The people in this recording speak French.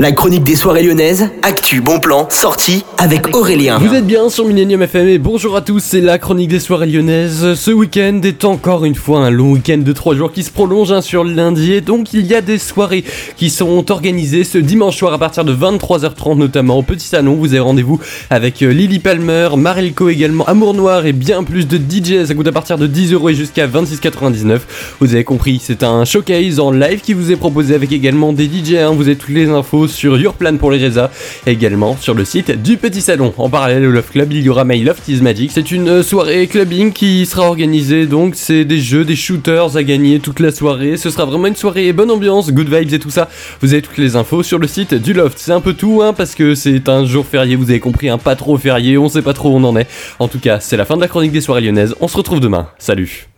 La chronique des soirées lyonnaises, actu, bon plan, sortie avec Aurélien. Vous êtes bien sur Millennium FM et bonjour à tous, c'est la chronique des soirées lyonnaises. Ce week-end est encore une fois un long week-end de 3 jours qui se prolonge hein, sur le lundi et donc il y a des soirées qui sont organisées ce dimanche soir à partir de 23h30 notamment au Petit Salon. Vous avez rendez-vous avec euh, Lily Palmer, Marilko également, Amour Noir et bien plus de DJ. Ça coûte à partir de 10 euros et jusqu'à 26,99. Vous avez compris, c'est un showcase en live qui vous est proposé avec également des DJ. Hein. Vous avez toutes les infos sur Yourplan pour les résas, également sur le site du Petit Salon. En parallèle au Love Club, il y aura My Love is Magic. C'est une soirée clubbing qui sera organisée, donc c'est des jeux, des shooters à gagner toute la soirée. Ce sera vraiment une soirée bonne ambiance, good vibes et tout ça. Vous avez toutes les infos sur le site du Loft. C'est un peu tout, hein, parce que c'est un jour férié, vous avez compris, un pas trop férié, on sait pas trop où on en est. En tout cas, c'est la fin de la chronique des soirées lyonnaises. On se retrouve demain. Salut